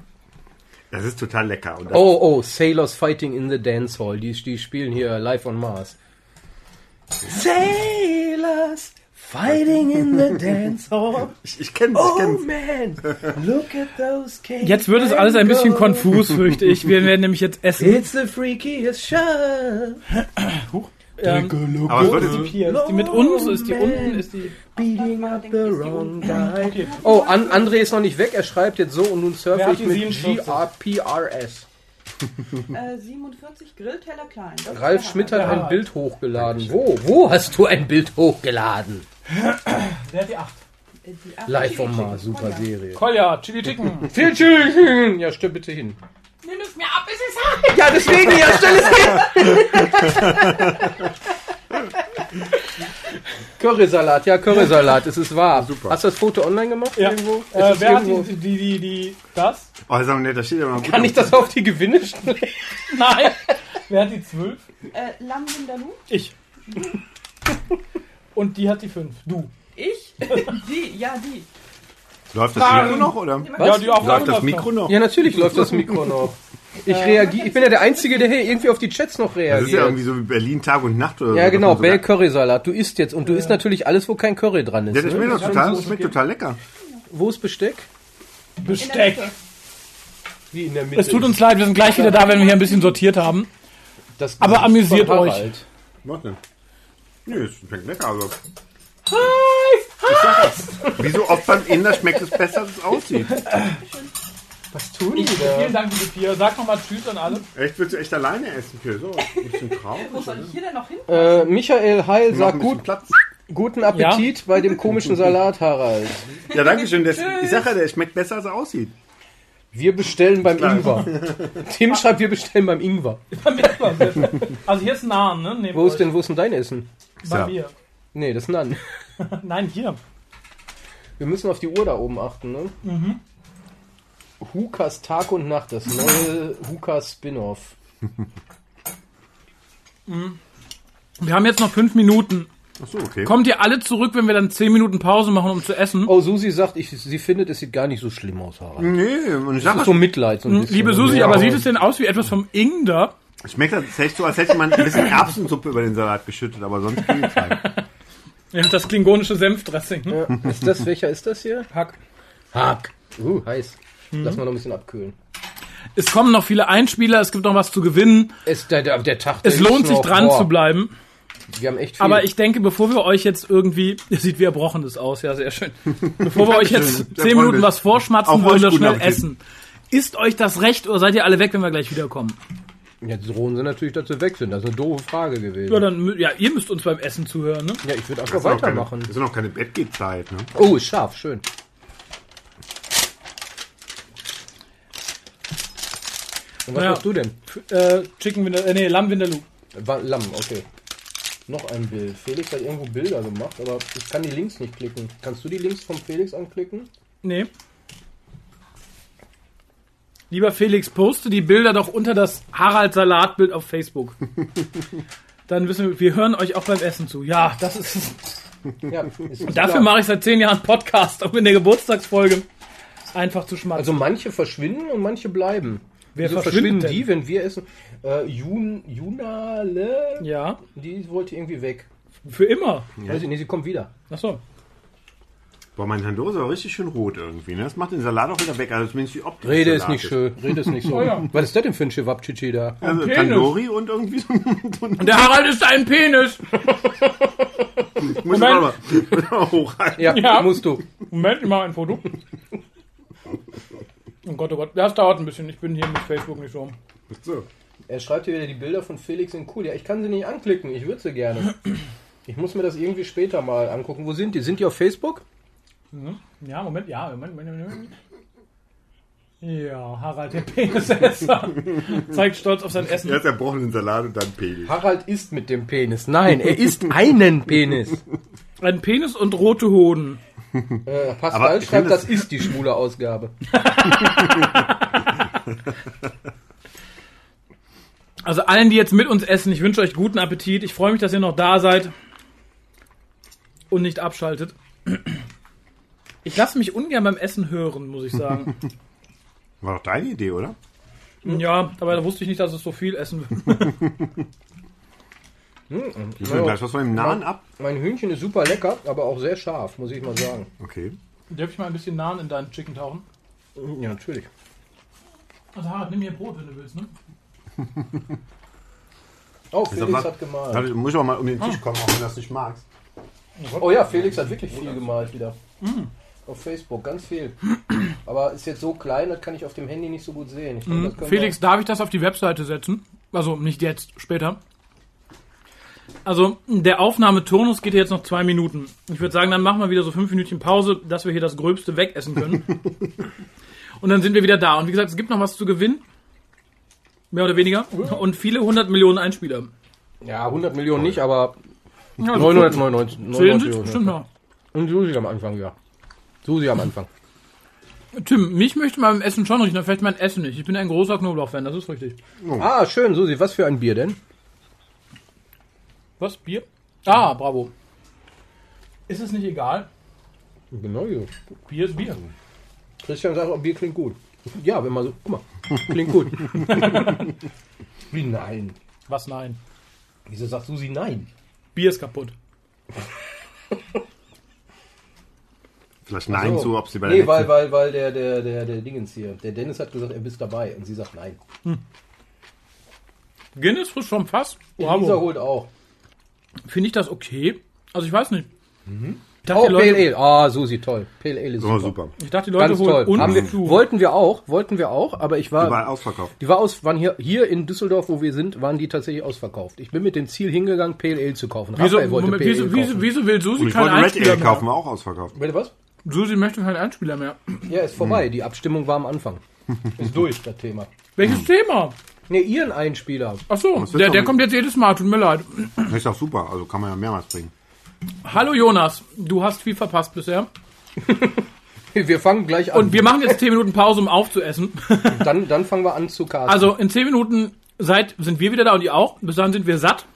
Das ist total lecker. Oh, oh, Sailors Fighting in the Dance Hall. Die, die spielen hier live on Mars. Sailors fighting in the dance hall. ich, ich kenn's, ich Oh kenn's. man, look at those caves. Jetzt wird es alles ein bisschen konfus, fürchte ich. Wir werden nämlich jetzt essen. It's the freakiest show. Ähm, Aber es wird ist die Pier? Ist die mit uns? Ist die unten? Ist die... Beating up the wrong guy. Okay. Oh, An André ist noch nicht weg. Er schreibt jetzt so und nun surfe hat ich die mit 47? GRPRS. Äh, 47 Grillteller klein. Das ist Ralf Schmidt hat Ja. ein Bild hochgeladen. Wo? Wo hast du ein Bild hochgeladen? Wer hat die 8? Hammer. Äh, die acht Live Chili vom Chicken. Mars, super. Serie. Kolja, Chili Chicken. Viel Tschüss. Ja, stell bitte hin. Nimm es mir ab, es ist heiß. Ja, deswegen, ja, stell es hin. Currysalat, ja, Currysalat, es ist wahr. Super. Hast du das Foto online gemacht? Ja. Irgendwo? Ist Äh, wer hat irgendwo? die, die, die, die, das? oh, ist aber nett, da steht ja noch gut. Kann ich das auf die Gewinne stellen? Nein. Wer hat die 12? Äh, Lam? Ich. Und die hat die 5. Du. Ich? die, ja, die. Läuft das Mikro noch, oder? Ja, die Aufnahme Läuft das Mikro noch? Ja, natürlich läuft das Mikro noch. Ich reagiere, ich bin ja der Einzige, der hier irgendwie auf die Chats noch Das ist ja reagiert. irgendwie so wie Berlin Tag und Nacht oder so. Ja, genau, Bell sogar- Currysalat. Du isst jetzt und du isst natürlich alles, wo kein Curry dran ist. Ja, das ne? schmeckt ist total, schon das schmeckt total lecker. Wo ist Besteck? Besteck. Wie in der Mitte. Es tut uns leid, wir sind gleich wieder da, wenn wir hier ein bisschen sortiert haben. Das Aber amüsiert euch. Denn? Nee, es schmeckt lecker, aber Heiß! wie so oft beim Inder schmeckt es besser, als es aussieht. Was tun Ich, die vielen da? Dank, liebe Pia. Sag nochmal Tschüss an alle. Echt, willst du echt alleine essen, Pio? So, ein bisschen traurig. Wo soll ich hier denn noch hin? Äh, Michael Heil sagt gut, Platz. guten Appetit bei dem komischen Salat, Harald. Ja, danke schön. Das, ich sag ja, der schmeckt besser, als er aussieht. Wir bestellen beim Klar. Ingwer. Tim schreibt, wir bestellen beim Ingwer. Also hier ist Nahen, ne? Nehmt Wo ist euch. denn, wo ist denn dein Essen? Bei Ja. mir. Nee, das ist Nan. Nein, hier. Wir müssen auf die Uhr da oben achten, ne? Mhm. Hukas Tag und Nacht, das neue Hukas Spin-off. Wir haben jetzt noch fünf Minuten. Ach so, okay. Kommt ihr alle zurück, wenn wir dann zehn Minuten Pause machen, um zu essen? Oh, Susi sagt, ich, sie findet, es sieht gar nicht so schlimm aus, Harald. Nee, und ich Das sag ist so Mitleid. So ein Hm, bisschen. Liebe Susi, Ja. aber sieht es denn aus wie etwas vom Ingder? Schmeckt das echt so, als hätte man ein bisschen Erbsensuppe über den Salat geschüttet, aber sonst geht's halt. Ja, das klingonische Senfdressing. Ne? Ja. Ist das, welcher ist das hier? Hack. Hack. Uh, heiß. Lass mal noch ein bisschen abkühlen. Es kommen noch viele Einspieler, es gibt noch was zu gewinnen. Es, der, der, der Tag, der Es ist lohnt sich noch dran vor. zu bleiben. Wir haben echt viel. Aber ich denke, bevor wir euch jetzt irgendwie, ihr sieht wie erbrochenes aus, ja, sehr schön. Bevor wir euch jetzt zehn Minuten was vorschmatzen, wollen guten schnell Appetit. essen. Ist euch das recht oder seid ihr alle weg, wenn wir gleich wiederkommen? Jetzt drohen sie natürlich dazu weg sind. Das ist eine doofe Frage gewesen. Ja, dann, ja, ihr müsst uns beim Essen zuhören, ne? Ja, ich würde einfach weitermachen. das ist noch keine Bettgehzeit, ne? Oh, ist scharf, schön. Und was Ja. machst du denn? F- Äh, Chicken Winter, äh, nee, Lamm Winterloo. Wa- Lamm, okay. Noch ein Bild. Felix hat irgendwo Bilder gemacht, aber ich kann die Links nicht klicken. Kannst du die Links vom Felix anklicken? Nee. Lieber Felix, poste die Bilder doch unter das Harald Salatbild auf Facebook. Dann wissen wir, wir hören euch auch beim Essen zu. Ja, das ist. Ja, ist Und dafür klar. mache ich seit zehn Jahren Podcast, um in der Geburtstagsfolge einfach zu schmatzen. Also manche verschwinden und manche bleiben. Wer Wieso verschwinden denn? die, wenn wir essen? Äh, Jun, Junale? Ja. Die wollte irgendwie weg. Für immer. Weiß ich nicht, sie kommt wieder. Achso. Boah, mein Tandoori ist aber richtig schön rot irgendwie, ne? Das macht den Salat auch wieder weg, also zumindest die Optik. Rede ist nicht schön. Rede ist nicht so. Oh ja. Was ist das denn für ein Chewabchichi da? Also Penis. Tandoori und irgendwie so ein... So der Harald ist ein Penis. muss Moment. aber mal hochhalten. Ja, Ja. musst du. Moment, ich mache ein Foto. Oh Gott, oh Gott. Das dauert ein bisschen. Ich bin hier mit Facebook nicht so. So. Er schreibt hier wieder, die Bilder von Felix sind cool. Ja, ich kann sie nicht anklicken. Ich würde sie gerne. Ich muss mir das irgendwie später mal angucken. Wo sind die? Sind die auf Facebook? Ja, Moment, ja, Moment, Moment, Moment. Ja, Harald der Penisesser zeigt stolz auf sein Essen. Erst erbrochenen Salat und dann Penis. Harald isst mit dem Penis. Nein, er isst einen Penis. Ein Penis und rote Hoden. Äh, Aber Pascal ich schreibt, das das- ist die schwule Ausgabe. Also allen, die jetzt mit uns essen, ich wünsche euch guten Appetit. Ich freue mich, dass ihr noch da seid und nicht abschaltet. Ich lasse mich ungern beim Essen hören, muss ich sagen. War doch deine Idee, oder? ja, aber da wusste ich nicht, dass es so viel essen wird. Ich will gleich was von dem Nahen ab. Mein Hühnchen ist super lecker, aber auch sehr scharf, muss ich mal sagen. Okay. Darf ich mal ein bisschen Nahen in deinen Chicken tauchen? Ja, natürlich. Also Harald, nimm hier Brot, wenn du willst, ne? Oh, Felix aber- hat gemalt. Warte, muss ich auch mal um den Tisch kommen, auch wenn du das nicht magst. Oh ja, Felix hat wirklich viel gemalt wieder. Auf Facebook, ganz viel. Aber ist jetzt so klein, das kann ich auf dem Handy nicht so gut sehen. Das können Felix, darf ich das auf die Webseite setzen? Also nicht jetzt, später. Also der Aufnahmeturnus geht jetzt noch zwei Minuten. Ich würde sagen, dann machen wir wieder so fünf Minütchen Pause, dass wir hier das Gröbste wegessen können. Und dann sind wir wieder da. Und wie gesagt, es gibt noch was zu gewinnen. Mehr oder weniger. Und viele hundert Millionen Einspieler. ja, 100 Millionen nicht, aber Ja, also 999. Zehn 99 sind Millionen. bestimmt noch. Und Susi am Anfang, ja. Susi am Anfang. Tim, mich möchte man beim Essen schon riechen, aber vielleicht mein Essen nicht. Ich bin ein großer Knoblauch-Fan, das ist richtig. Ah, schön, Susi. Was für ein Bier denn? Was? Bier? Ah, bravo. Ist es nicht egal? Genau so. Bier ist Bier. Christian sagt, oh, Bier klingt gut. Ja, wenn man so, guck mal, klingt gut. Wie nein? Was nein? Wieso sagt Susi nein? Bier ist kaputt. Vielleicht Nein So. zu, ob sie bei der Nee, weil, weil, weil der, der, der, der Dingens hier, der Dennis hat gesagt, er bist dabei. Und sie sagt nein. Guinness frisch vom Fass? Elisa Bravo. holt auch. Finde ich das okay? Also ich weiß nicht. Ich Oh, die Pale Leute, Ale. Ah, Susi, toll. Pale Ale ist Oh, super. super. ich dachte, die Leute Ganz holen wir, zu. wollten wir auch, wollten wir auch, aber ich war, Die war ausverkauft. die war aus, waren hier, hier in Düsseldorf, wo wir sind, waren die tatsächlich ausverkauft. Ich bin mit dem Ziel hingegangen, Pale Ale zu kaufen. Wieso, Raphael wollte Moment, Pale wieso, Ale wieso, kaufen. wieso will Susi Und ich wollte Red Ale kaufen, mehr? war auch ausverkauft. Bitte was? Susi möchte keinen Einspieler mehr. Ja, ist vorbei. Die Abstimmung war am Anfang. Ist durch, das Thema. Welches Thema? Ne, ihren Einspieler. Ach so, der, doch der kommt jetzt jedes Mal, tut mir leid. Das ist doch super, also kann man ja mehrmals bringen. Hallo Jonas, du hast viel verpasst bisher. Wir fangen gleich an. Und wir machen jetzt 10 Minuten Pause, um aufzuessen. dann, dann fangen wir an zu casten. Also in 10 Minuten seid, sind wir wieder da und ihr auch. Bis dahin sind wir satt.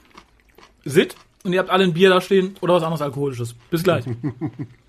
Sitt. Und ihr habt alle ein Bier da stehen oder was anderes Alkoholisches. Bis gleich.